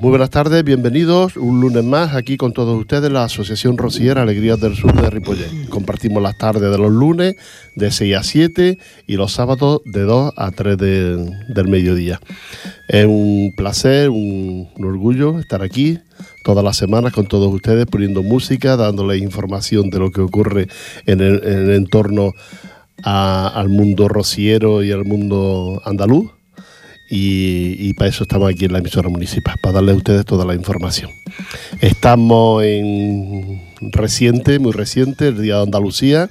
Muy buenas tardes, bienvenidos un lunes más aquí con todos ustedes la Asociación Rociera Alegrías del Sur de Ripollet. Compartimos las tardes de los lunes de 6 a 7 y los sábados de 2 a 3 del mediodía. Es un placer, un, orgullo estar aquí todas las semanas con todos ustedes poniendo música, dándoles información de lo que ocurre en el, entorno al mundo rociero y al mundo andaluz y, para eso estamos aquí en la emisora municipal, para darle a ustedes toda la información. Estamos en reciente, muy reciente, el Día de Andalucía,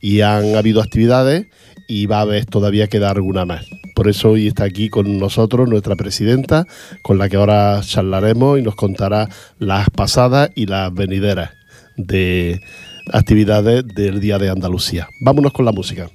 y han habido actividades y va a haber todavía quedar alguna más. Por eso hoy está aquí con nosotros nuestra presidenta, con la que ahora charlaremos y nos contará las pasadas y las venideras de actividades del Día de Andalucía. Vámonos con la música.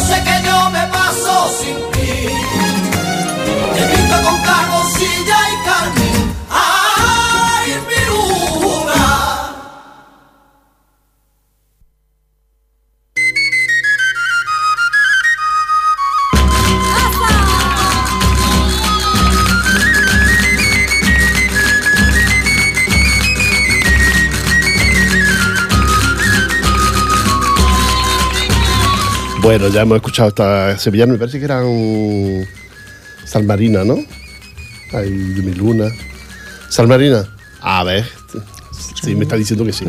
sé qué Bueno, ya hemos escuchado esta sevillana, me parece que era un Salmarina, ¿no? Ay, mi luna. Salmarina. A ver, Sí, me está diciendo que sí.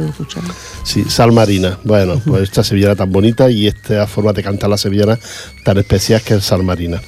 Sí, Sal Marina. Bueno, pues esta sevillana tan bonita y esta forma de cantar la sevillana tan especial que es Sal Marina.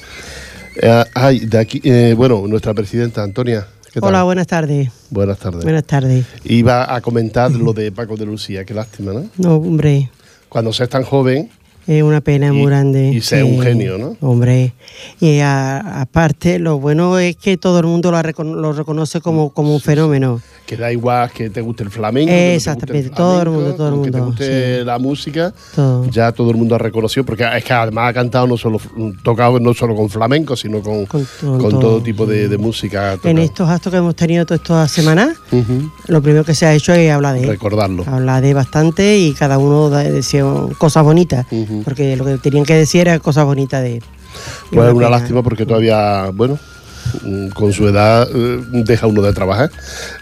Eh, ay, de aquí, eh, bueno, nuestra presidenta Antonia. ¿qué tal? Hola, buenas tardes. Buenas tardes. Buenas tardes. Iba a comentar lo de Paco de Lucía, qué lástima, ¿no? No, hombre, Cuando seas tan joven, es una pena Y- muy grande. y sea un genio, ¿no? Hombre, y aparte, lo bueno es que todo el mundo lo, recono- lo reconoce como, como un fenómeno. que da igual que te guste el flamenco. Exactamente, todo el mundo, todo el con Que te mundo, guste sí. la música, Todo. ya todo el mundo ha reconocido, porque es que además ha cantado no solo, tocado no solo con flamenco, sino con, Con con, todo, todo, todo. tipo de, de música. En estos actos que hemos tenido todas estas semanas, lo primero que se ha hecho es hablar de él. Recordarlo. Hablar de bastante y cada uno decía cosas bonitas, Porque lo que tenían que decir era cosas bonitas de él. Pues es una pena. lástima porque todavía, bueno, mm, con su edad eh, deja uno de trabajar.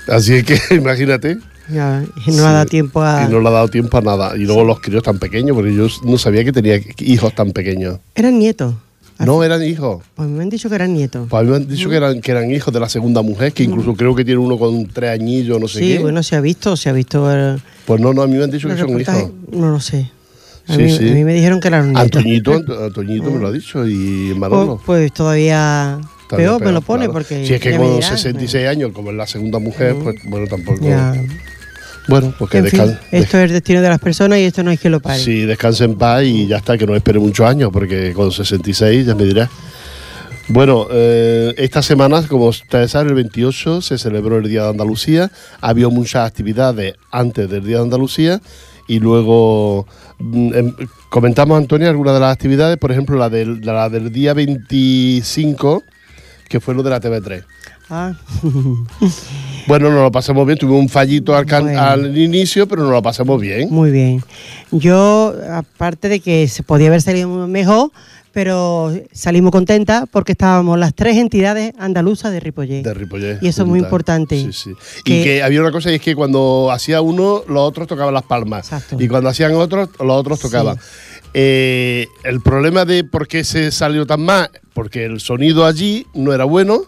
Así que imagínate. Ya, y no ha dado Sí, tiempo a... Y no le ha dado tiempo a nada. Y luego los críos tan pequeños, porque yo no sabía que tenía hijos tan pequeños. Eran nietos. No eran hijos. Pues me han dicho que eran nietos. Pues a mí me han dicho que eran, que eran hijos de la segunda mujer, que incluso creo que tiene uno con tres añillos, no sé sí, qué. bueno, se ha visto, se ha visto el, Pues no, no, a mí me han dicho que son hijos. No lo sé. A, Sí, mí, sí. a mí me dijeron que nietos. Antoñito, Anto- Antoñito me lo ha dicho y Pues, Manolo. pues todavía peor me lo pone claro. porque... Si es que con dirán, 66 años, como es la segunda mujer, pues bueno, tampoco. Ya. Bueno, pues que En fin, esto es el destino de las personas y esto no hay que lo pare. Sí, descanse en paz y ya está, que no espere muchos años, porque con 66 ya me dirás. Bueno, eh, esta semana, como ustedes saben, el 28 se celebró el Día de Andalucía. Había muchas actividades antes del Día de Andalucía y luego mm, em, comentamos, Antonio, algunas de las actividades, por ejemplo, la del, la del día 25, que fue lo de la TV3. Ah, Bueno, nos lo pasamos bien, tuvimos un fallito al, can- Bueno. al inicio, pero nos lo pasamos bien. muy bien. Yo, aparte de que se podía haber salido mejor, pero salimos contentas porque estábamos las tres entidades andaluzas de Ripollet. De Ripollet. Y eso es muy importante. Sí, sí. Que- Y que había una cosa y es que cuando hacía uno, los otros tocaban las palmas. Exacto. Y cuando hacían otros, los otros Sí. tocaban. Eh, el problema de por qué se salió tan mal, porque el sonido allí no era bueno.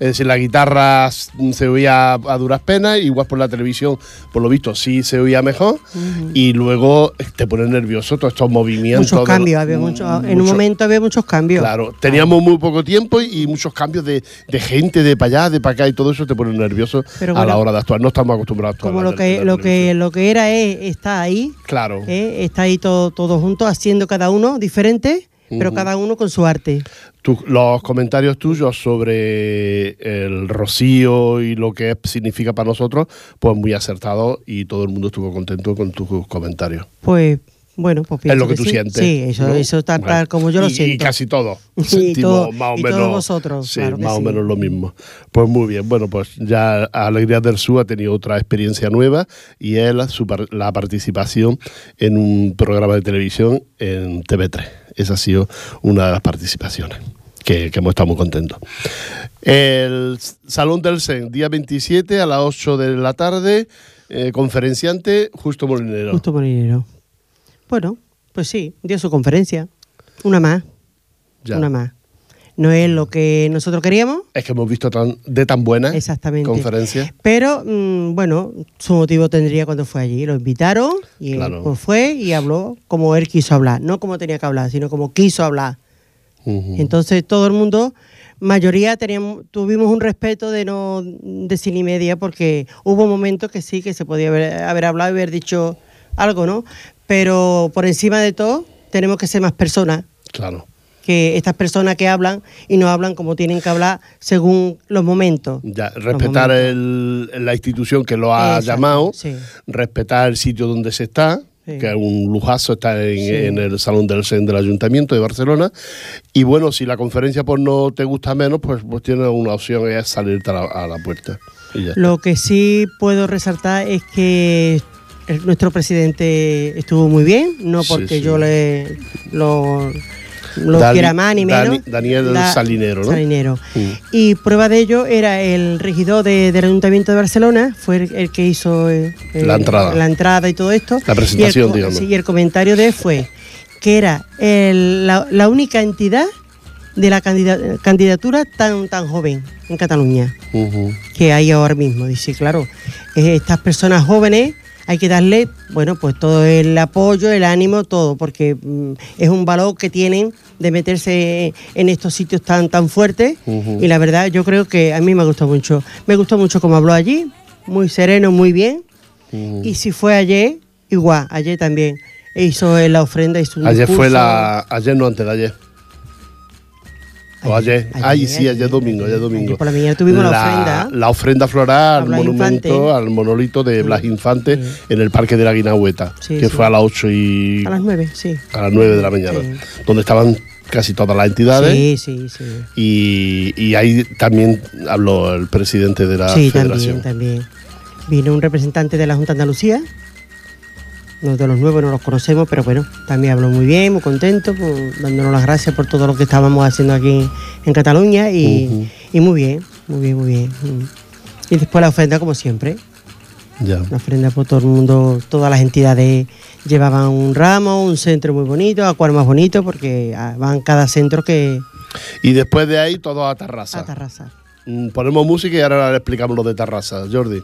Es decir, la guitarra se oía a duras penas, igual por la televisión, por lo visto, sí se oía mejor. Y luego eh, te pone nervioso todos estos movimientos. Muchos cambios, había mucho, en un momento había muchos cambios. Claro, teníamos muy poco tiempo y, y muchos cambios de, de gente de para allá, de para acá y todo eso te pone nervioso a la hora de actuar. No estamos acostumbrados a actuar. Como lo que, lo que, lo que era es, está ahí, Claro. ¿eh? está ahí todo, todo junto, haciendo cada uno diferente, pero cada uno con su arte. Tu- los comentarios tuyos sobre el rocío y lo que significa para nosotros, pues muy acertados y todo el mundo estuvo contento con tus comentarios. Pues bueno, pues es lo que, que tú sí. sientes. Sí, eso, ¿no? eso tal, Bueno, como yo lo y- Y siento. casi todos. Sentimos todo- más o y menos. todos vosotros, Sí, claro más o menos lo mismo. Pues muy bien. Bueno, pues ya Alegrías del Sur ha tenido otra experiencia nueva y es la, su la participación en un programa de televisión en TV3. Esa ha sido una de las participaciones. Que, que hemos estado muy contentos. El Salón del Sen, día 27 a las 8 de la tarde, eh, conferenciante Justo Molinero. Justo Molinero. Bueno, pues sí, dio su conferencia. Una más, Ya. una más. No es lo que nosotros queríamos, Es que hemos visto tan, de tan buenas Exactamente. conferencias. pero mm, bueno, su motivo tendría cuando fue allí. Lo invitaron y él, pues fue y habló como él quiso hablar. No como tenía que hablar, sino como quiso hablar. Entonces todo el mundo, mayoría teníamos, tuvimos un respeto de no decir ni media porque hubo momentos que sí, que se podía haber, haber hablado y haber dicho algo, ¿no? Pero por encima de todo tenemos que ser más personas Claro. que estas personas que hablan y no hablan como tienen que hablar según los momentos. Ya, respetar momentos. el- la institución que lo ha Exacto, llamado, sí. respetar el sitio donde se está, Sí. que es un lujazo, está en, Sí. en el Salón del del Ayuntamiento de Barcelona. Y bueno, si la conferencia pues no te gusta menos, pues, pues tienes una opción, es salirte a la, a la puerta. Lo que sí puedo resaltar es que el- nuestro presidente estuvo muy bien, no porque sí. yo le lo, lo Dani- quiera más ni Dani- menos. Daniel Salinero, ¿no? Salinero. Mm. Y prueba de ello era el regidor de- del Ayuntamiento de Barcelona, fue el, el que hizo eh, La entrada. la entrada y todo esto. La presentación, y el, co- digamos. sí, y el comentario de él fue que era la, la única entidad de la candida- candidatura tan, tan joven en Cataluña que hay ahora mismo. Dice, claro, eh, estas personas jóvenes hay que darle, bueno, pues todo el apoyo, el ánimo, todo, porque mm, es un valor que tienen de meterse en estos sitios tan, tan fuertes. Y la verdad, yo creo que a mí me gustó mucho. Me gustó mucho cómo habló allí, muy sereno, muy bien. Y si fue ayer, igual, ayer también. Hizo la ofrenda, hizo un Ayer fue la. Ayer no, antes de ayer. O ayer. Ay, sí, ayer domingo, ayer domingo. Por la mañana tuvimos la, ofrenda. La ofrenda floral al monumento, Infante. al monolito de Blas Infante sí. en el Parque de la Guinahueta, Sí, que sí. fue a las 8 y A las nueve, sí. a las 9 de la mañana, Sí. donde estaban casi todas las entidades. Sí, sí, sí. Y, y ahí también habló el presidente de la sí, federación. también, también. Vino un representante de la Junta de Andalucía. Nosotros de los nuevos no los conocemos, pero bueno, también habló muy bien, muy contento, pues, dándonos las gracias por todo lo que estábamos haciendo aquí en Cataluña y, muy bien, muy bien, muy bien. Mm. Y después la ofrenda, como siempre, Ya. la ofrenda por todo el mundo, todas las entidades llevaban un ramo, un centro muy bonito, acuario más bonito, porque ah, van cada centro que Y después de ahí, todo a Tarrasa. a Tarrasa. Mm, Ponemos música y ahora le explicamos lo de Tarrasa. Jordi.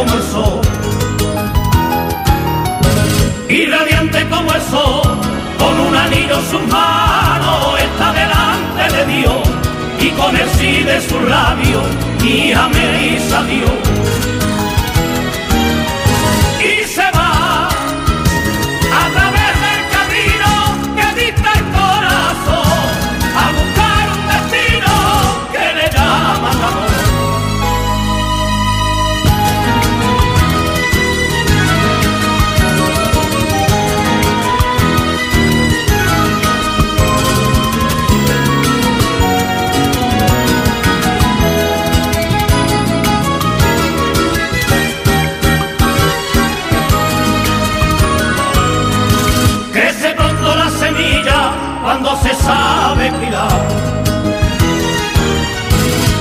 Como el sol. Y radiante como el sol, con un anillo en sus manos, está delante de Dios y con el sí de sus labios, hija me dice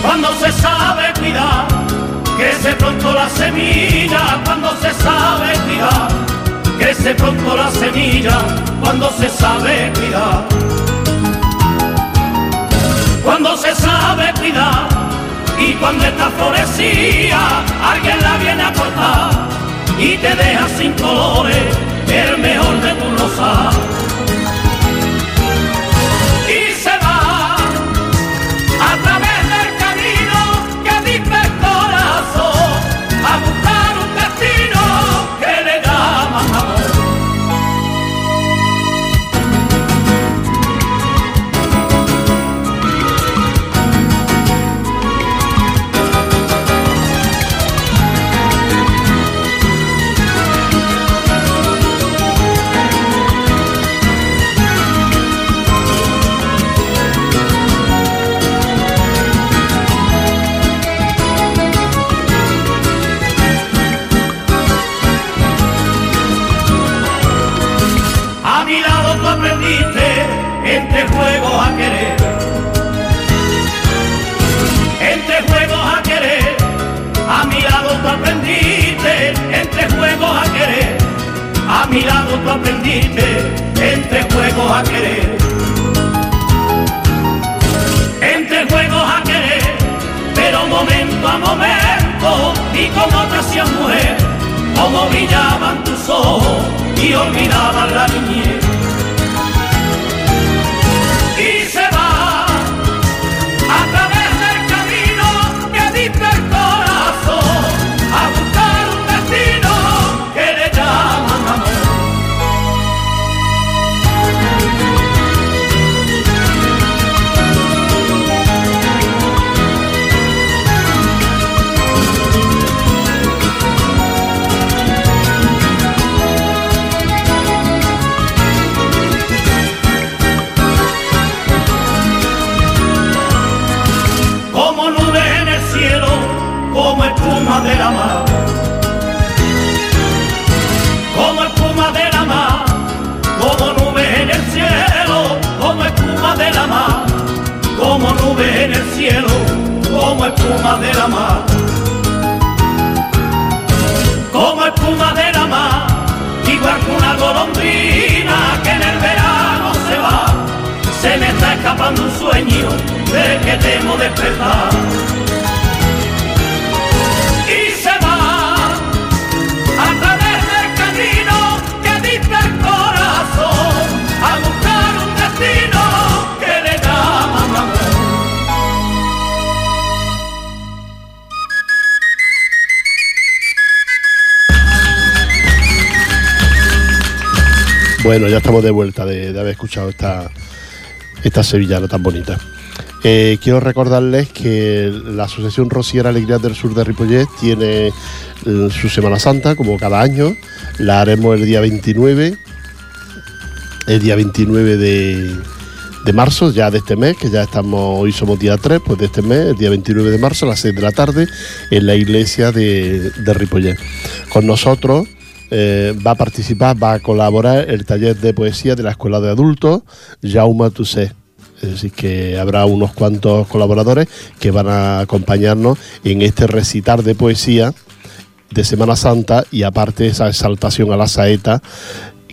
Cuando se sabe cuidar. Crece pronto la semilla cuando se sabe cuidar. Crece pronto la semilla cuando se sabe cuidar. Cuando se sabe cuidar y cuando está florecida, alguien la viene a cortar y te deja sin colores el mejor de tu rosa. Cielo como espuma de la mar. Como espuma de la mar, igual que una golondrina que en el verano se va. Se me está escapando un sueño de que temo despertar. Bueno, ya estamos de vuelta de, haber escuchado esta, esta sevillana tan bonita. Eh, quiero recordarles que la Asociación Rociera Alegría del Sur de Ripollet tiene eh, su Semana Santa, como cada año. La haremos el día 29, el día 29 de, marzo, ya de este mes, que ya estamos, hoy somos día 3, pues de este mes, el día 29 de marzo a las 6 de la tarde, en la iglesia de, de Ripollet. Con nosotros eh, va a participar, va a colaborar el taller de poesía de la Escuela de Adultos, Jaume. Es decir, que habrá unos cuantos colaboradores que van a acompañarnos en este recitar de poesía de Semana Santa y aparte esa exaltación a la saeta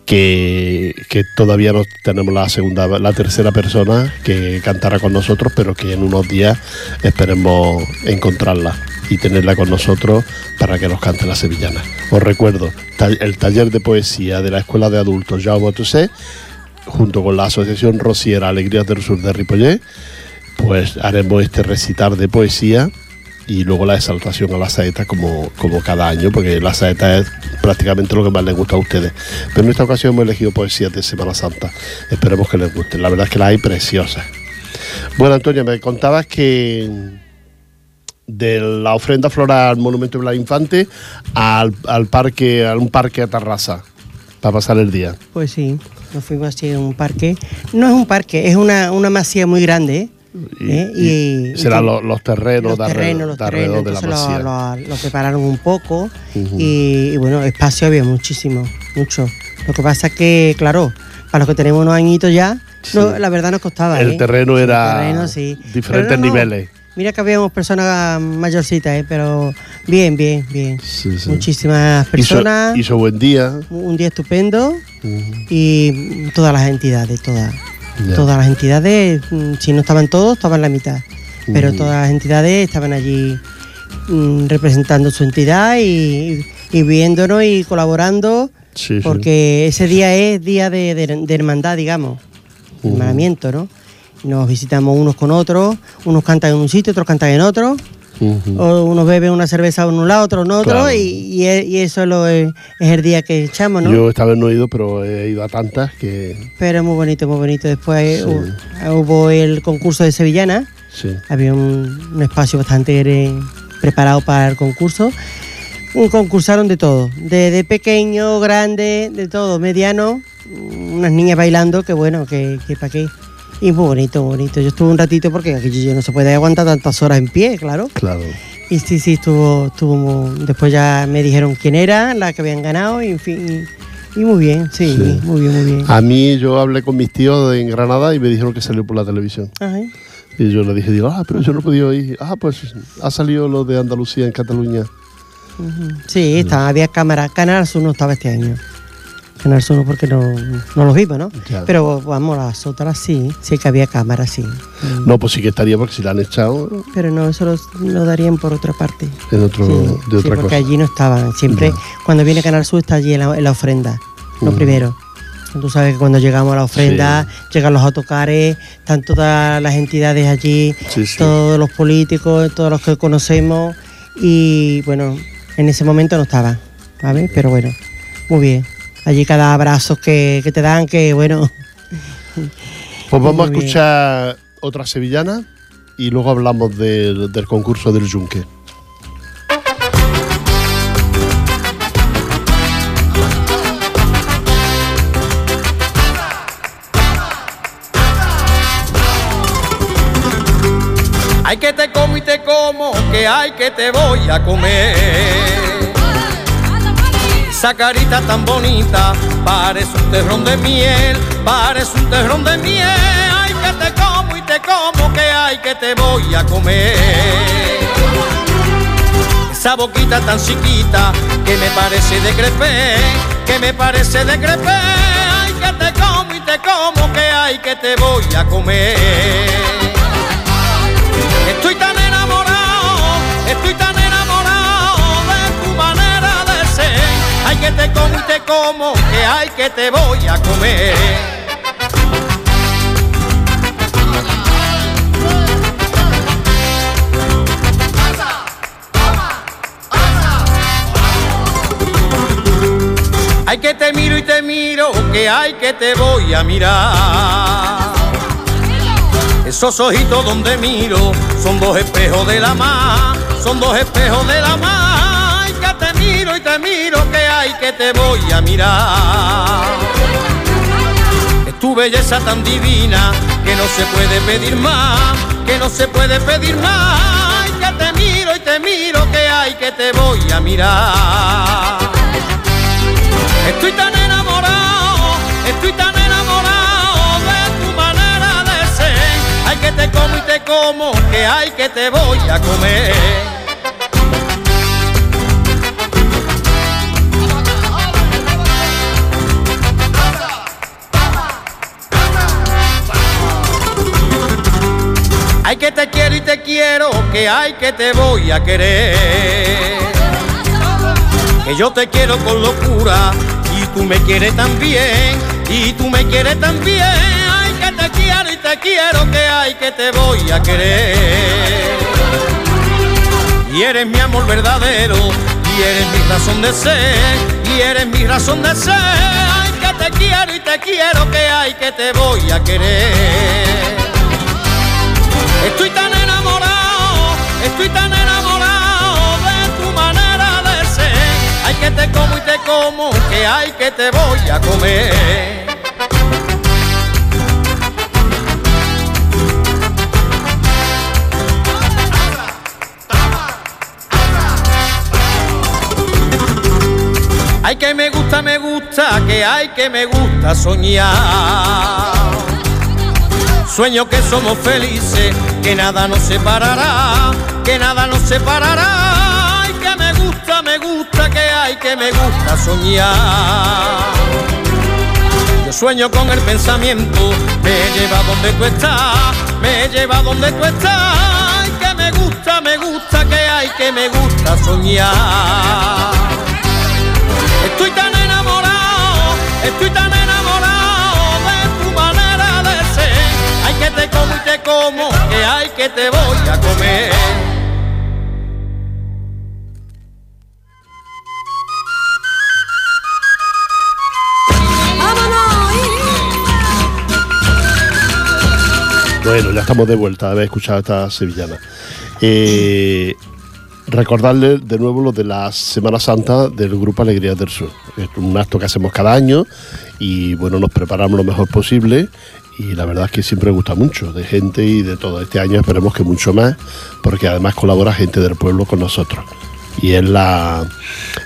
que, que, todavía no tenemos la segunda, la tercera persona que cantará con nosotros, pero que en unos días esperemos encontrarla y tenerla con nosotros para que nos cante la sevillana. Os recuerdo, el taller de poesía de la Escuela de Adultos Jaume Toussaint, junto con la Asociación Rociera Alegrías del Sur de Ripollet, pues haremos este recitar de poesía y luego la exaltación a la saeta como, como cada año, porque la saeta es prácticamente lo que más les gusta a ustedes. Pero en esta ocasión hemos elegido poesías de Semana Santa. Esperemos que les guste. La verdad es que las hay preciosas. Bueno, Antonio, me contabas que de la ofrenda floral al Monumento de la Infante al, parque, a un parque a Tarrasa para pasar el día. Pues sí, nos fuimos así a un parque. No es un parque, es una, una masía muy grande. Y, ¿eh? serán los, terrenos, los terrenos, los terrenos, de la masía. Lo, prepararon un poco y, bueno, espacio había muchísimo, mucho. Lo que pasa es que, claro, para los que tenemos unos añitos ya, la verdad nos costaba. El ¿eh? terreno era diferentes niveles. Mira que habíamos personas mayorcitas, ¿eh? pero bien, bien, bien. Muchísimas personas. Hizo, buen día. Un día estupendo. Y todas las entidades, todas. Todas las entidades, mm, si no estaban todos, estaban la mitad. Pero todas las entidades estaban allí mm, representando su entidad y, viéndonos y colaborando. porque ese día es día de, hermandad, digamos. Hermanamiento, ¿no? Nos visitamos unos con otros, unos cantan en un sitio, otros cantan en otro, o unos beben una cerveza en un lado, otro en otro, y, eso es, lo, es, el día que echamos, ¿no? Yo esta vez no he ido, pero he ido a tantas que... Pero es muy bonito, muy bonito. Después hubo, el concurso de Sevillana, había un, espacio bastante preparado para el concurso. Concursaron de todo, de, pequeño, grande, de todo, mediano, unas niñas bailando, que bueno, que, que para qué. Y muy bonito, bonito. Yo estuve un ratito porque aquí yo no se puede aguantar tantas horas en pie, claro. Claro. Y sí, sí, estuvo, estuvo. Después ya me dijeron quién era, la que habían ganado, y en fin. Y, muy bien, sí, muy bien, muy bien. A mí yo hablé con mis tíos en Granada y me dijeron que salió por la televisión. Ajá. Y yo le dije, digo, ah, pero yo no he podido ir. Ah, pues ha salido lo de Andalucía en Cataluña. Sí, estaba, había cámara. Canal Sur no estaba este año. Canal Sur porque no, no los vimos, ¿no? Pero vamos, las otras sí, sí que había cámaras, sí. No, pues sí que estaría porque si la han echado. Pero no, eso lo, darían por otra parte. En otro, de otra porque allí no estaban. Siempre, cuando viene Canal Sur está allí en la, ofrenda, lo primero. Tú sabes que cuando llegamos a la ofrenda, llegan los autocares, están todas las entidades allí, todos los políticos, todos los que conocemos. Y bueno, en ese momento no estaban, ¿sabes? Pero bueno, muy bien allí cada abrazo que, te dan, que bueno. Pues vamos a escuchar otra sevillana y luego hablamos del concurso del Yunque. Hay que te como y te como, que hay que te voy a comer esa carita tan bonita parece un terrón de miel, parece un terrón de miel. Ay, que te como y te como, que hay que te voy a comer. Esa boquita tan chiquita que me parece de crepé, que me parece de crepé. Ay, que te como y te como, que hay que te voy a comer. Ser. Ay, que te como y te como, que hay que te voy a comer. Hay que te miro y te miro, que hay que te voy a mirar. Esos ojitos donde miro son dos espejos de la mar, son dos espejos de la mar. Hay que te miro y te miro, que te voy a mirar. Es tu belleza tan divina que no se puede pedir más, que no se puede pedir más. Ay, que te miro y te miro, que hay que te voy a mirar. Estoy tan enamorado, estoy tan enamorado de tu manera de ser. Hay que te como y te como, que hay que te voy a comer. Hay que te quiero y te quiero, que hay que te voy a querer. Que yo te quiero con locura y tú me quieres también, y tú me quieres también. Ay, que te quiero y te quiero, que hay que te voy a querer. Y eres mi amor verdadero, y eres mi razón de ser, y eres mi razón de ser. Ay, que te quiero y te quiero, que hay que te voy a querer. Estoy tan enamorado, estoy tan enamorado de tu manera de ser. Hay que te como y te como, que hay que te voy a comer. Ay que me gusta, me gusta, que hay que me gusta soñar. Sueño que somos felices, que nada nos separará, que nada nos separará. Ay, que me gusta, me gusta, que hay, que me gusta soñar. Yo sueño con el pensamiento, me lleva donde tú estás, me lleva donde tú estás. Ay, que me gusta, me gusta, que hay, que me gusta soñar. Estoy tan enamorado, estoy tan enamorado que te como y te como, que hay que te voy a comer. Bueno, ya estamos de vuelta haber escuchado esta sevillana. Eh, recordarles de nuevo lo de la Semana Santa del Grupo Alegrías del Sur. Es un acto que hacemos cada año y bueno, nos preparamos lo mejor posible y la verdad es que siempre gusta mucho de gente y de todo. Este año esperemos que mucho más porque además colabora gente del pueblo con nosotros. Y es la,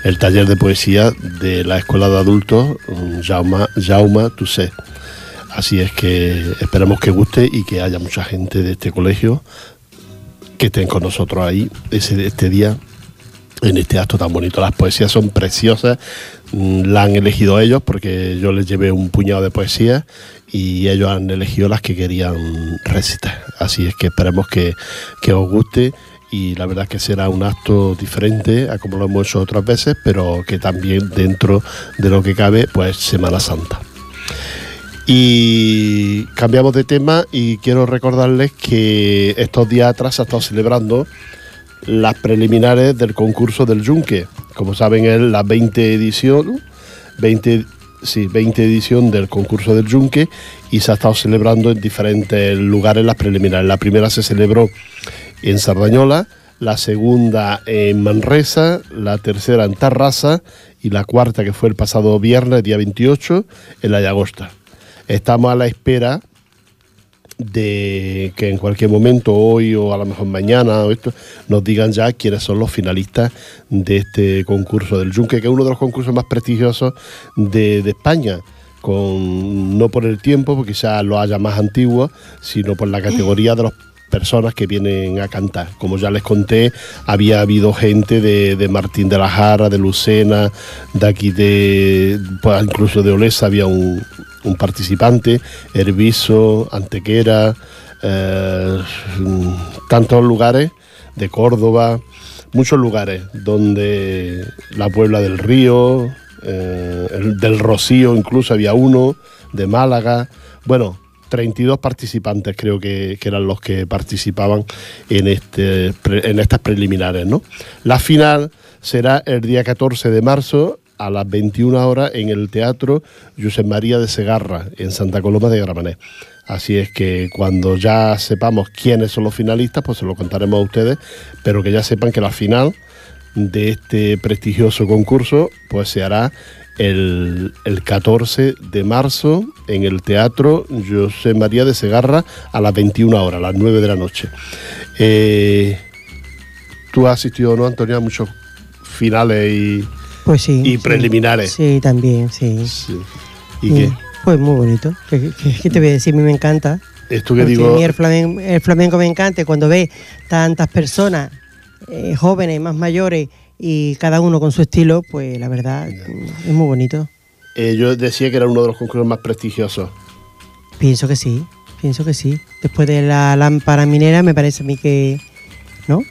el taller de poesía de la Escuela de Adultos Jauma, Jauma Tusset. Así es que esperemos que guste y que haya mucha gente de este colegio que estén con nosotros ahí ese, este día en este acto tan bonito. Las poesías son preciosas, mm, la han elegido ellos porque yo les llevé un puñado de poesías y ellos han elegido las que querían recitar. Así es que esperemos que, que os guste y la verdad que será un acto diferente a como lo hemos hecho otras veces, pero que también dentro de lo que cabe, pues Semana Santa. Y cambiamos de tema y quiero recordarles que estos días atrás se ha estado celebrando las preliminares del concurso del Yunque. Como saben, es la 20 edición, 20, sí, 20 edición del concurso del Yunque y se ha estado celebrando en diferentes lugares las preliminares. La primera se celebró en Sardañola, la segunda en Manresa, la tercera en Tarrasa y la cuarta, que fue el pasado viernes, día 28, en la Llagosta. Estamos a la espera de que en cualquier momento, hoy o a lo mejor mañana, o esto, nos digan ya quiénes son los finalistas de este concurso del Yunque, que es uno de los concursos más prestigiosos de, de España. Con, no por el tiempo, porque quizás lo haya más antiguo, sino por la categoría de los personas que vienen a cantar. Como ya les conté, había habido gente de, de Martín de la Jara, de Lucena, de aquí de, pues incluso de Olesa había un, un participante, Herbiso, Antequera, eh, tantos lugares de Córdoba, muchos lugares donde la Puebla del Río, eh, el del Rocío incluso había uno, de Málaga, bueno, 32 participantes creo que, que eran los que participaban en, este, en estas preliminares. ¿no? La final será el día 14 de marzo a las 21 horas en el Teatro Josep María de Segarra, en Santa Coloma de Gramenet. Así es que cuando ya sepamos quiénes son los finalistas, pues se lo contaremos a ustedes, pero que ya sepan que la final de este prestigioso concurso pues se hará el, el 14 de marzo en el Teatro José María de Segarra a las 21 horas, a las 9 de la noche. Eh, ¿Tú has asistido, no, Antonia, a muchos finales y, Pues sí. y sí. preliminares? Sí, también, sí. Sí. ¿Y qué? Pues muy bonito. ¿Qué, qué- qué te voy a decir? A mí me encanta. Esto que Porque digo... a mí el flamenco, el flamenco me encanta cuando ve tantas personas, eh, jóvenes, más mayores, y cada uno con su estilo, pues la verdad mm, es muy bonito. eh, yo decía que era uno de los concursos más prestigiosos. Pienso que sí, pienso que sí. Después de la lámpara minera me parece a mí que, ¿no?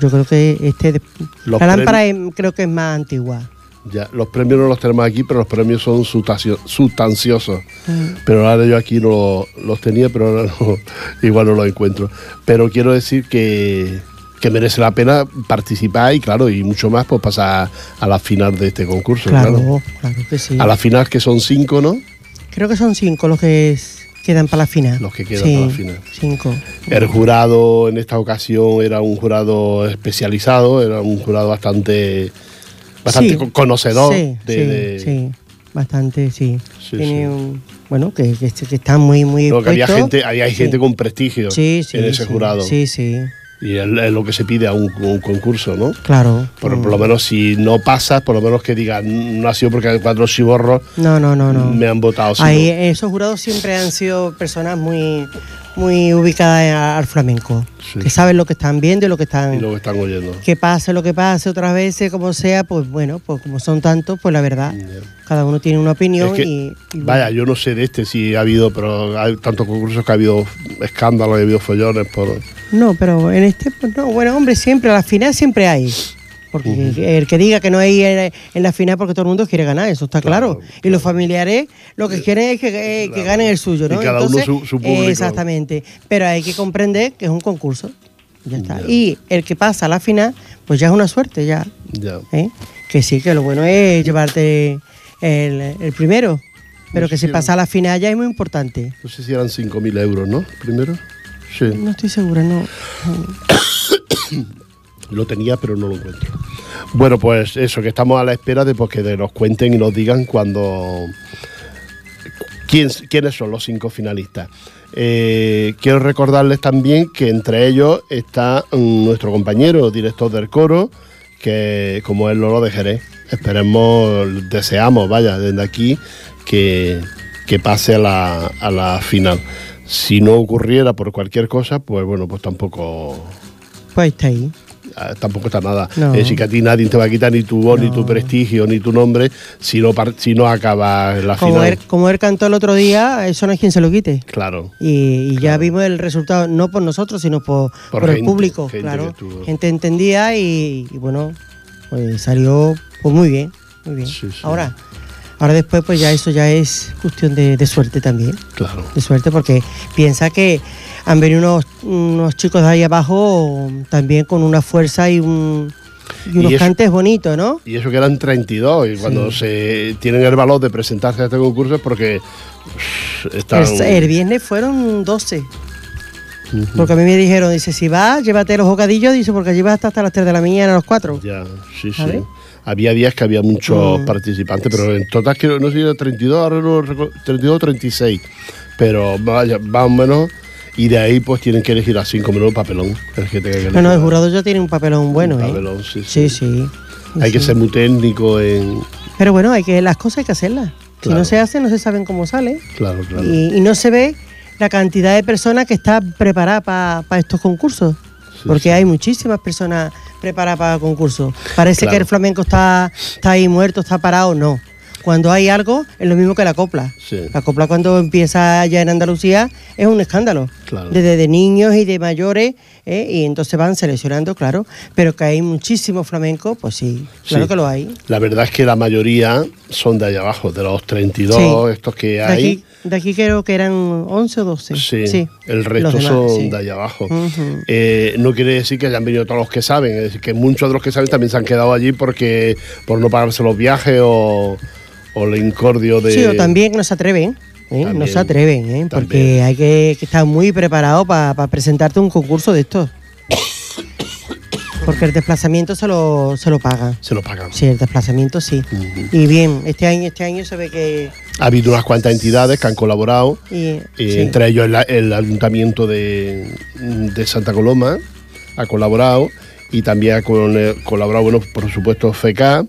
Yo creo que este, Los la lámpara es- creo que es más antigua. Ya, los premios no los tenemos aquí, pero los premios son sustanciosos. Mm. Pero ahora yo aquí no los tenía, pero ahora no- igual no los encuentro. Pero quiero decir que, que merece la pena participar y claro, y mucho más, pues pasar a la final de este concurso. Claro, Claro. claro que sí. A la final que son cinco, ¿no? Creo que son cinco los que es- quedan para la final. Los que quedan Sí, para la final. Cinco. El jurado en esta ocasión era un jurado especializado, era un jurado bastante, bastante Sí. co- conocedor Sí, de, sí, de- sí, bastante, sí. Tiene un- bueno, que, que, que está muy, muy Lo que había gente, Sí. gente con prestigio Sí, sí, en ese sí. jurado. Sí, sí, Y es, lo que se pide a un, un concurso, ¿no? claro. Por, Mm. por lo menos si no pasas, por lo menos que digan, no ha sido porque hay cuatro chiborros No, no, no, no. me han votado. sino- Ahí, esos jurados siempre han sido personas muy, muy ubicadas al flamenco, Sí. que saben lo que están viendo y lo que están... y lo que están oyendo. Que pase lo que pase otras veces, como sea, pues bueno, pues como son tantos, pues la verdad, cada uno tiene una opinión Es que, y, y. Vaya, yo no sé de este si ha habido, pero hay tantos concursos que ha habido escándalos, ha habido follones por... No, pero en este, pues no, bueno, hombre, siempre, a la final siempre hay. Porque el que diga que no hay en, en la final porque todo el mundo quiere ganar, eso está claro. Claro, Y los familiares lo que quieren es que, eh, que ganen el suyo, ¿no? Y cada uno su- su público. Exactamente. Pero hay que comprender que es un concurso. Ya está. Ya. Y el que pasa a la final, pues ya es una suerte, ya. Ya. ¿eh? Que sí, que lo bueno es llevarte el, el primero. Pero No que si si pasa a la final ya es muy importante. No sé si eran 5.000 euros, ¿no? Primero. Sí. No estoy segura, no. Lo tenía, pero no lo encuentro. Bueno, pues eso, que estamos a la espera de pues, que nos cuenten y nos digan cuando. ¿Quién- ¿Quiénes son los cinco finalistas? Eh, quiero recordarles también que entre ellos está mm, nuestro compañero, director del coro, que como es Lolo de Jerez. Esperemos, deseamos, vaya, desde aquí, que, que pase a la, a la final. Si no ocurriera por cualquier cosa, pues bueno, pues tampoco Pues está ahí. Ah, tampoco está nada. No. Es decir, que a ti nadie te va a quitar ni tu voz, ni tu prestigio, ni tu nombre si no, si no acabas la Como final. él, como él cantó el otro día, eso no es quien se lo quite. Claro. Y, y ya vimos el resultado, no por nosotros, sino por, Por por el público, gente claro. Gente entendía y, y bueno, pues salió pues muy bien, muy bien. Sí, sí. Ahora, ahora después pues ya eso ya es cuestión de, de suerte también, Claro. de suerte porque piensa que han venido unos, unos chicos de ahí abajo también con una fuerza y, un, y unos eso- cantes bonitos, ¿no? Y eso que eran 32. Y cuando se tienen el valor de presentarse a este concurso es porque están. El, el viernes fueron 12. Porque a mí me dijeron, dice, si vas, llévate los bocadillos, dice, porque allí vas hasta, hasta las 3 de la mañana, a los 4. Ya, sí, sí. Había días que había muchos Mm. participantes, pero en total creo, no sé si era 32, ahora no recuerdo, 32 o 36. Pero vaya, más o menos. Y de ahí pues tienen que elegir a 5 minutos papelón. El que tenga que No, no, el jurado ya tiene un papelón bueno, Un ¿eh? papelón, sí, Sí, sí. sí. Hay que ser muy técnico en. Pero bueno, hay que, las cosas hay que hacerlas. Si no se hacen, no se saben cómo sale. Claro, claro. Y, y no se ve la cantidad de personas que está preparada para estos concursos. Porque sí. hay muchísimas personas preparadas para concursos. Parece Claro. que el flamenco está, está ahí muerto, está parado, no. Cuando hay algo, es lo mismo que la copla. Sí. La copla cuando empieza ya en Andalucía es un escándalo. Claro. Desde de niños y de mayores, ¿eh? y entonces van seleccionando, claro. Pero que hay muchísimos flamencos, pues sí, claro Sí. que lo hay. La verdad es que la mayoría son de allá abajo, de los 32 estos que De hay. aquí, de aquí creo que eran 11 o 12. Sí, el resto demás, son sí. de allá abajo. Eh, no quiere decir que hayan venido todos los que saben, es decir, que muchos de los que saben también se han quedado allí porque por no pagarse los viajes o, o el incordio de... Sí, o también no se atreven. ¿eh? No se atreven, ¿eh? porque hay que, que estar muy preparado para presentarte un concurso de estos. Porque el desplazamiento se lo, se lo pagan. Se lo pagan. Sí, el desplazamiento sí. Y bien, este año, este año se ve que. Ha habido unas cuantas entidades que han colaborado, y, eh, sí. entre ellos el, el Ayuntamiento de, de Santa Coloma ha colaborado y también ha eh, colaborado, bueno, por supuesto, FK,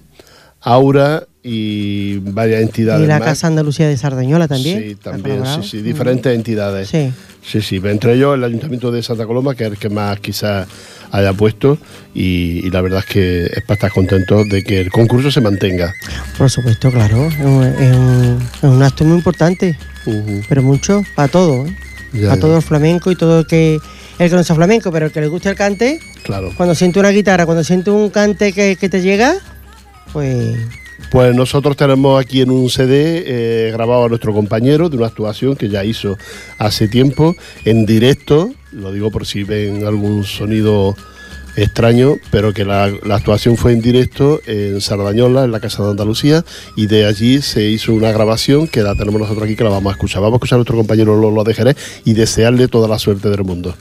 Aura y varias entidades Y la más. Casa Andalucía de Sardañola también. Sí, también, sí, sí, diferentes entidades. Sí. Sí, sí, entre ellos el Ayuntamiento de Santa Coloma, que es el que más quizás haya puesto, y, y la verdad es que es para estar contento de que el concurso se mantenga. Por supuesto, claro. Es un, es un- acto muy importante, pero mucho para todo. ¿eh? Ya, para ya. todo el flamenco y todo el que, el que no sea flamenco, pero el que le guste el cante, Claro. cuando siente una guitarra, cuando siente un cante que, que te llega, pues Pues nosotros tenemos aquí en un CD eh, grabado a nuestro compañero de una actuación que ya hizo hace tiempo en directo, lo digo por si ven algún sonido extraño, pero que la, actuación fue en directo en Sardañola, en la Casa de Andalucía, y de allí se hizo una grabación que la tenemos nosotros aquí que la vamos a escuchar. Vamos a escuchar a nuestro compañero Lolo de Jerez y desearle toda la suerte del mundo.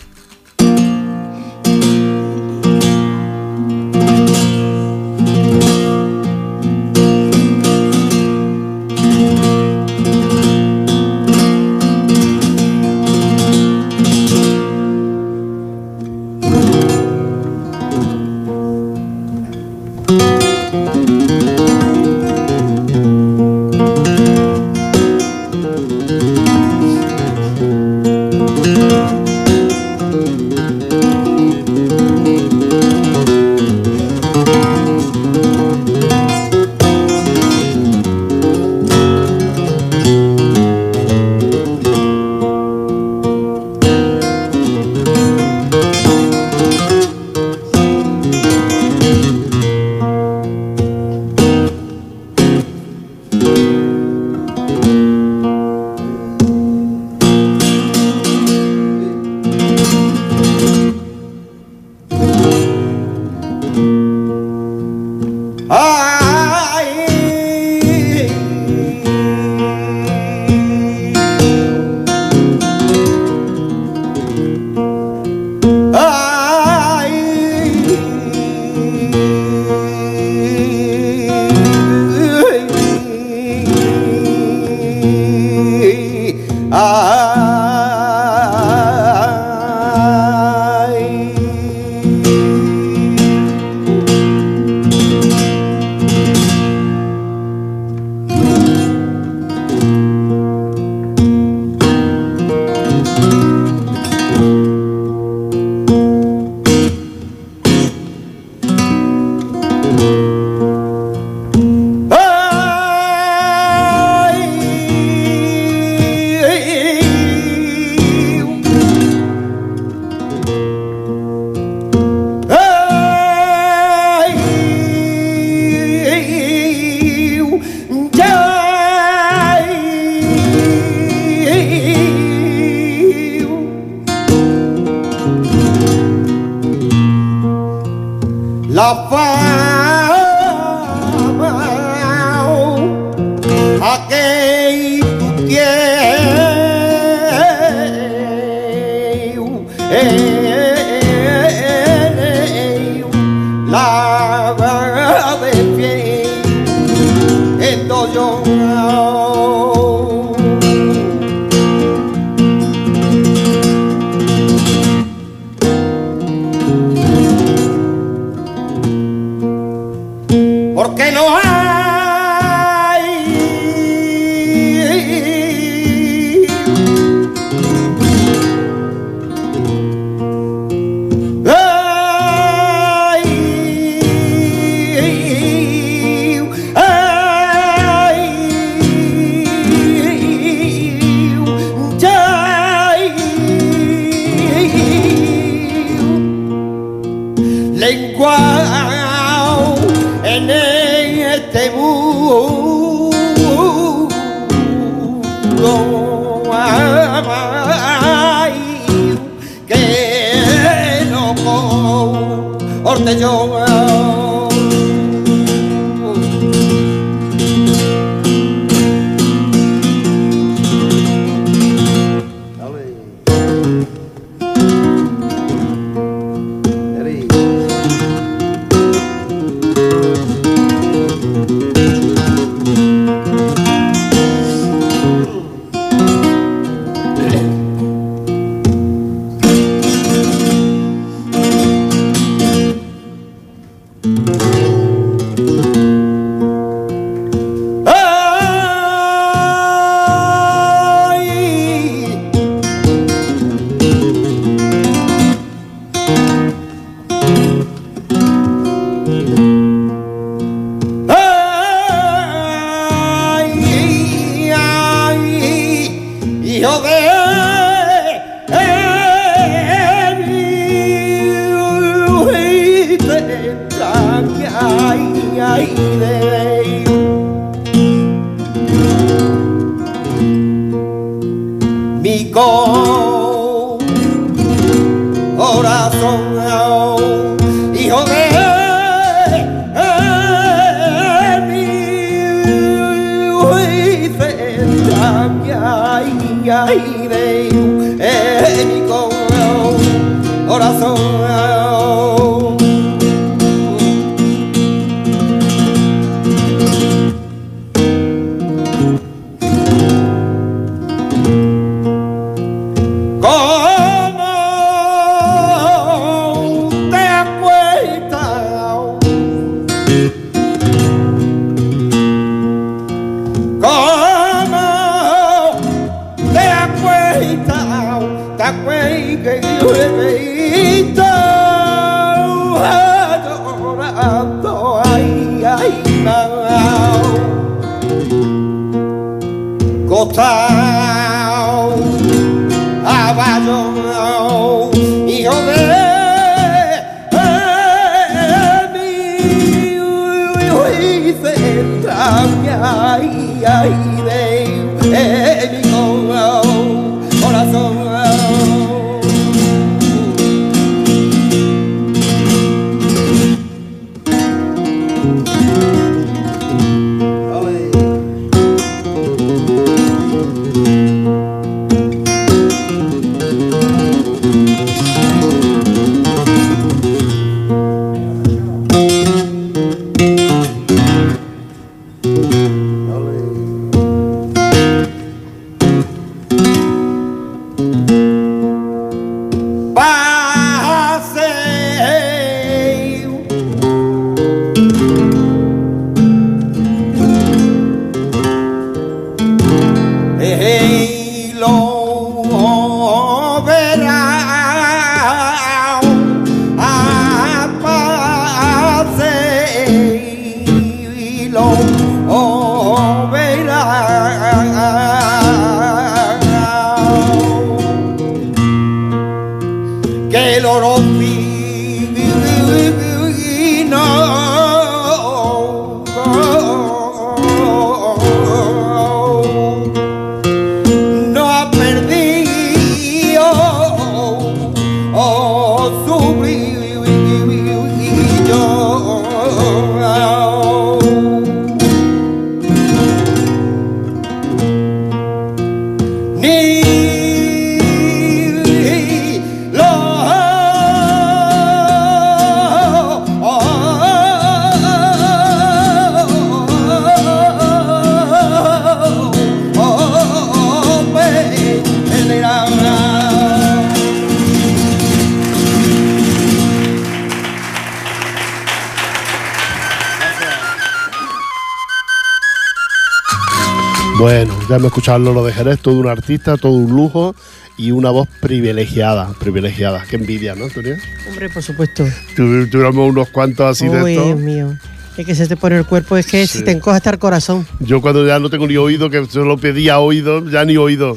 Me escucharlo lo de Jerez, todo un artista, todo un lujo y una voz privilegiada, privilegiada. Qué envidia, ¿no, Antonio? Hombre, por supuesto. Tu- Tuviéramos unos cuantos así de estos. Dios mío. Es que se te pone el cuerpo, es que Sí. se te encoge hasta el corazón. Yo cuando ya no tengo ni oído, que solo pedía oído, ya ni oído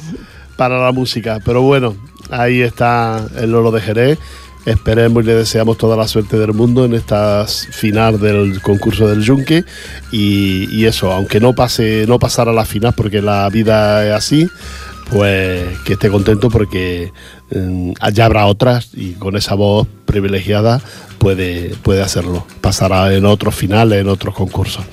para la música. Pero bueno, ahí está el Lolo de Jerez. Esperemos y le deseamos toda la suerte del mundo en esta final del concurso del Yunque. Y, eso, aunque no pase, no pasara la final, porque la vida es así, pues que esté contento porque mm, ya habrá otras y con esa voz privilegiada puede, puede hacerlo. Pasará en otros finales, en otros concursos.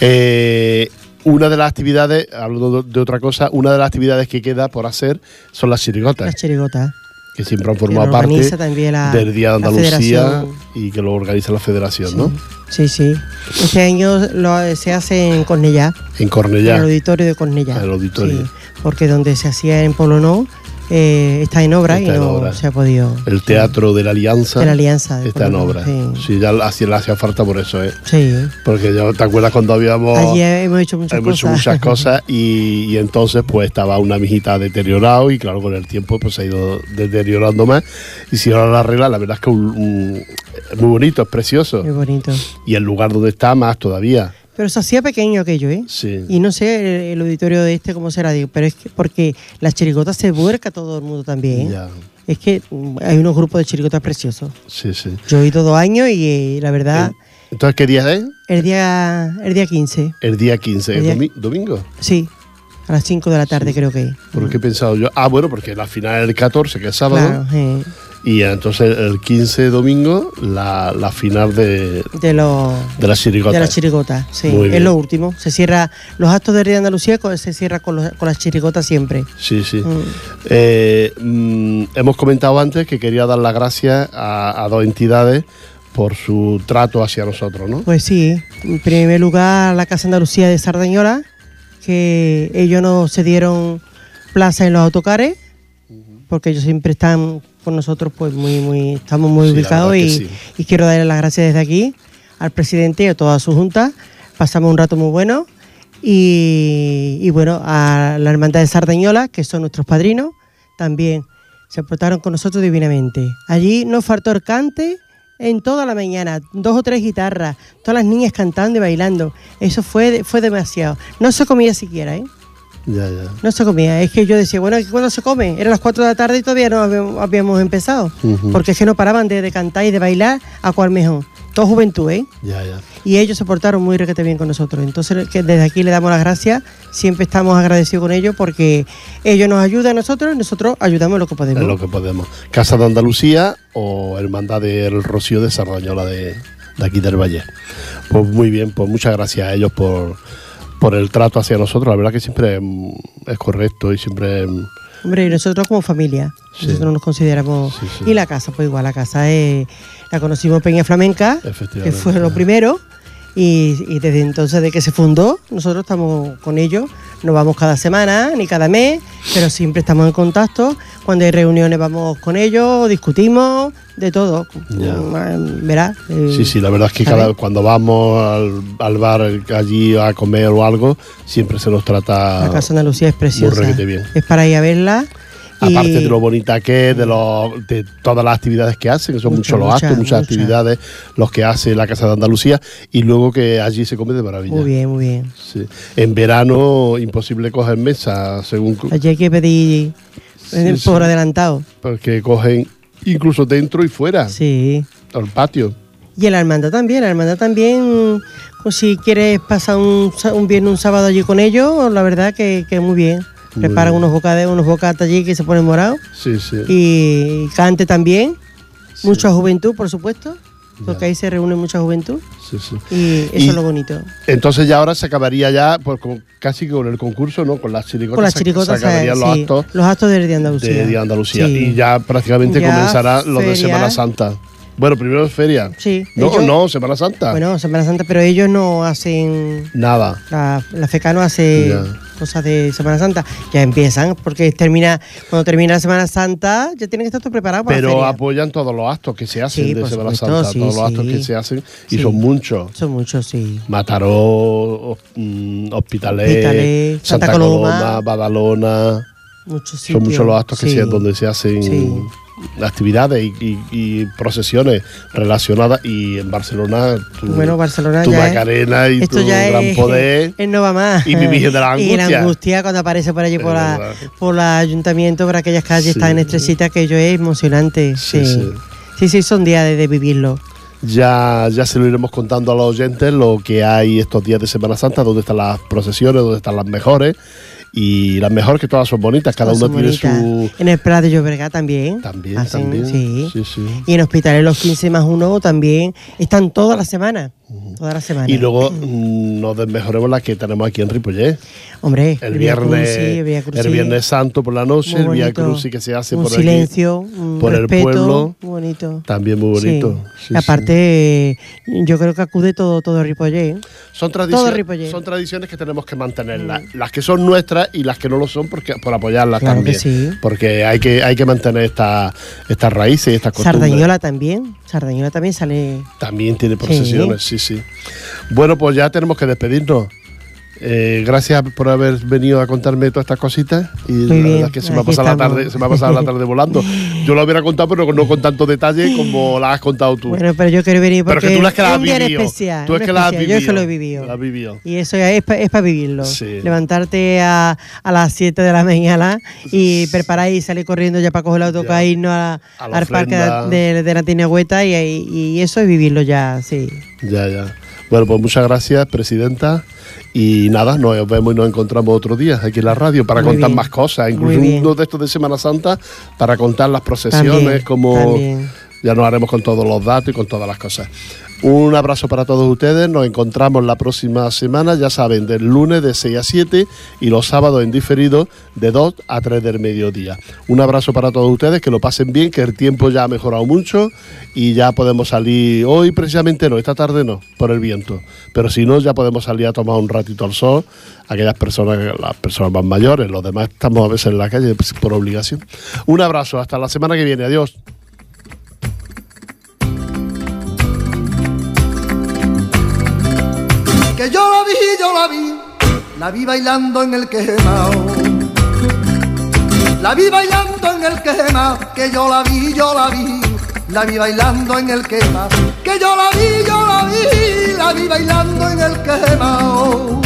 Eh, una de las actividades, hablando de otra cosa, una de las actividades que queda por hacer son las chirigotas, Las chirigotas. Que siempre han que formado parte la- del Día de Andalucía y que lo organiza la federación, ¿no? Sí, sí. Este año lo, se hace en Cornellá, En en Cornellá. el auditorio de Cornellá. El auditorio. Sí, porque donde se hacía en Polo No eh, está en obra Está y en no obra. se ha podido. El Teatro de la Alianza. De la Alianza. de Está en obra. Sí. Sí, ya le hacía, le hacía falta por eso, ¿eh? sí. Porque ya te acuerdas cuando habíamos Allí hemos hecho muchas hemos hecho cosas. muchas cosas y, y entonces pues estaba una mijita deteriorado y claro con el tiempo pues se ha ido deteriorando más y si ahora la arregla la verdad es que un- un- es muy bonito, es precioso Muy bonito. y el lugar donde está más todavía. Pero se hacía pequeño aquello, ¿eh? Sí. Y no sé el, el auditorio de este cómo será, digo, pero es que porque las chirigotas se vuelca todo el mundo también. ¿eh? Ya, Es que mm, hay unos grupos de chirigotas preciosos. sí, sí. Yo he ido dos años y eh, la verdad, Entonces, ¿qué día es? el día el día 15, El día 15, El ¿el día- domi- domingo. sí, a las 5 de la tarde creo que. es. ¿Por qué he pensado yo? Ah, bueno, porque la final es el 14, que es sábado, Claro, eh, y entonces el 15 domingo la, la final de, de los de las chirigotas. de las chirigotas, sí, Muy es bien. lo último. Se cierra los actos de Día de Andalucía se cierra con, los- con las chirigotas siempre. Sí, sí. Mm. Eh, mm, hemos comentado antes que quería dar las gracias a, a dos entidades por su trato hacia nosotros, ¿no? Pues sí, en primer lugar la Casa Andalucía de Sardañola, que ellos nos cedieron plaza en los autocares, porque ellos siempre están con nosotros, pues muy, muy, estamos muy Sí, ubicados y, que sí. y quiero darle las gracias desde aquí al presidente y a toda su junta. Pasamos un rato muy bueno y, y bueno, a la Hermandad de Sardañola, que son nuestros padrinos, también se portaron con nosotros divinamente. Allí nos faltó el cante en toda la mañana, dos o tres guitarras, todas las niñas cantando y bailando. Eso fue, fue demasiado. No se comía siquiera, ¿eh? Ya, ya. No se comía. Es que yo decía, bueno, ¿y ¿cuándo se come? Eran las 4 de la tarde y todavía no habíamos, habíamos empezado. Porque es que no paraban de, de cantar y de bailar a cual mejor. Todo juventud, ¿eh? Ya, ya. Y ellos se portaron muy requete bien con nosotros. Entonces, que desde aquí le damos las gracias. Siempre estamos agradecidos con ellos porque ellos nos ayudan a nosotros y nosotros ayudamos en lo que podemos. Es lo que podemos. Casa de Andalucía o Hermandad del Rocío de Sardañola de, de aquí del Valle. Pues muy bien, pues muchas gracias a ellos por, por el trato hacia nosotros. La verdad que siempre es correcto y siempre... Hombre, y nosotros como familia, Sí. nosotros nos consideramos. Sí, sí. Y la casa, pues igual, la casa es, la conocimos Peña Flamenca, que fue lo primero. Y, y desde entonces de que se fundó, nosotros estamos con ellos. No vamos cada semana ni cada mes, pero siempre estamos en contacto. Cuando hay reuniones vamos con ellos, discutimos de todo. Ya. Mm, Verás. eh, Sí, sí, la verdad es que cada, cuando vamos al, al bar allí a comer o algo, siempre se nos trata La casa Andalucía es preciosa. bien. Es para ir a verla. Aparte de lo bonita que es, de, los- de todas las actividades que hacen, que son muchos los actos, muchas muchas. actividades, los que hace la Casa de Andalucía, y luego que allí se come de maravilla. Muy bien, muy bien. Sí. En verano, imposible coger mesa, según Allí hay que pedir Sí, por sí. adelantado. porque cogen incluso dentro y fuera, Sí. al patio. Y en la hermandad también, la hermandad también, pues si quieres pasar un, un viernes, un sábado allí con ellos, la verdad que, que muy bien. Preparan unos bocados, unos bocatas allí que se ponen morados. Sí, sí. Y cante también, Sí. mucha juventud, por supuesto, porque Ya. ahí se reúne mucha juventud. sí, sí. Y eso Y- es lo bonito. Entonces ya ahora se acabaría ya pues, con- casi con el concurso, ¿no? Con las chiricotas. Con las chiricotas, se acabarían los sí, actos los actos de Día de Andalucía. de Día de Andalucía. Y ya prácticamente Ya comenzará lo de feria. Semana Santa. Bueno, primero es feria. Sí, No, ellos- no, Semana Santa. Bueno, Semana Santa, pero ellos no hacen Nada. La, la FECA no hace Ya. cosas de Semana Santa. Ya empiezan, porque termina cuando termina la Semana Santa, ya tienen que estar todo preparado para la Pero feria. apoyan todos los actos que se hacen Sí, de Semana supuesto, Santa, sí, todos los actos que se hacen, y son muchos. Son muchos, sí. Mataró, mm, Hospitalet, Hospitalet, Santa, Santa Coloma, Coloma, Badalona. Muchos Son muchos los actos que se, donde se hacen Sí. Actividades y, y- y procesiones relacionadas. Y en Barcelona, tu, Bueno, Barcelona tu ya es- Macarena y tu ya gran es, poder. es no va más. y mi Virgen de la Y la Angustia. angustia cuando aparece por allí por, la, por el ayuntamiento, por aquellas calles Sí. tan estrechita que ello es emocionante. Sí, Sí, sí. sí, sí, son días de, de vivirlo. Ya, ya se lo iremos contando a los oyentes lo que hay estos días de Semana Santa, dónde están las procesiones, dónde están las mejores. Y las mejor que todas son bonitas, cada Todas uno son tiene bonitas. su... En el Prat de Llobregat también. También, hacen- también. Sí. Sí, sí. Y en Hospitales los 15 más uno también están toda la semana. Toda la semana. Y luego mm, nos desmejoremos las que tenemos aquí en Ripollet. Hombre, El viernes, el viernes Santo por la noche, el bonito. Crucis que se hace un por silencio, aquí, un por el pueblo. muy bonito. También muy bonito. Sí. Sí, sí. Aparte, yo creo que acude todo, todo Ripollet. ¿eh? Son, Todo tradiciones, Ripollet. son tradiciones que tenemos que mantenerlas. Las que son nuestras y las que no lo son porque, por apoyarlas Claro también. Porque hay que, hay que mantener esta- estas raíces y estas costumbres. Sardañola también. Sardañola también sale. También tiene procesiones, sí. Sí, Bueno, pues ya tenemos que despedirnos. Eh, gracias por haber venido a contarme todas estas cositas y la bien, verdad es que se me, ha pasado la tarde, se me ha pasado la tarde volando. Yo lo hubiera contado, pero no con tanto detalle como la has contado tú. Bueno, pero yo quiero venir Pero porque es que tú las que es has un día en vivido. especial. Tú es que las has especial. Yo es que lo he vivido. vivido. Vivido. Y eso es para vivirlo. Sí. Levantarte a, a las 7 de la mañana y preparar y salir corriendo ya para coger el autocar irnos a- A la al parque de, de la Tinagüeta y, y eso es vivirlo ya, sí. Ya, ya. Bueno, pues muchas gracias, presidenta. Y nada, nos vemos y nos encontramos otro día aquí en la radio para Muy contar bien. más cosas, incluso uno de estos de Semana Santa para contar las procesiones, También, como también. ya nos haremos con todos los datos y con todas las cosas. Un abrazo para todos ustedes, nos encontramos la próxima semana, ya saben, del lunes de 6 a 7 y los sábados en diferido de 2 a 3 del mediodía. Un abrazo para todos ustedes, que lo pasen bien, que el tiempo ya ha mejorado mucho y ya podemos salir, hoy precisamente no, esta tarde no, por el viento, pero si no, ya podemos salir a tomar un ratito al sol, aquellas personas, las personas más mayores, los demás estamos a veces en la calle pues, por obligación. Un abrazo, hasta la semana que viene, adiós. La vi, yo la vi, la vi bailando en el quemao. La vi bailando en el quema, que yo la vi, yo la vi, la vi bailando en el quema, que yo la vi, yo la vi, la vi bailando en el quemao.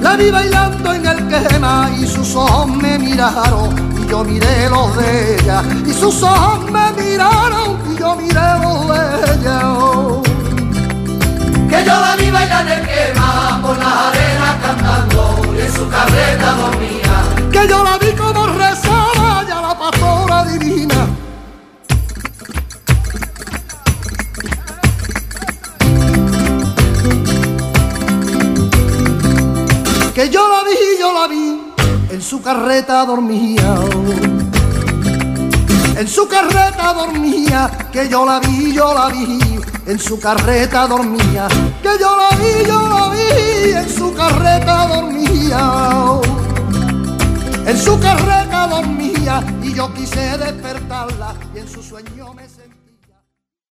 La vi bailando en el quema y sus ojos me miraron y yo miré los de ella y sus ojos me miraron y yo miré los de ella. Que yo la vi bailar en quema por la arena cantando y en su carreta dormía. que yo la vi como rezaba ya la pastora divina. Que yo la vi, yo la vi, en su carreta dormía. En su carreta dormía, que yo la vi, yo la vi, en su carreta dormía, que yo la vi, yo la vi, en su carreta dormía en su carreta dormía y yo quise despertarla y en su sueño.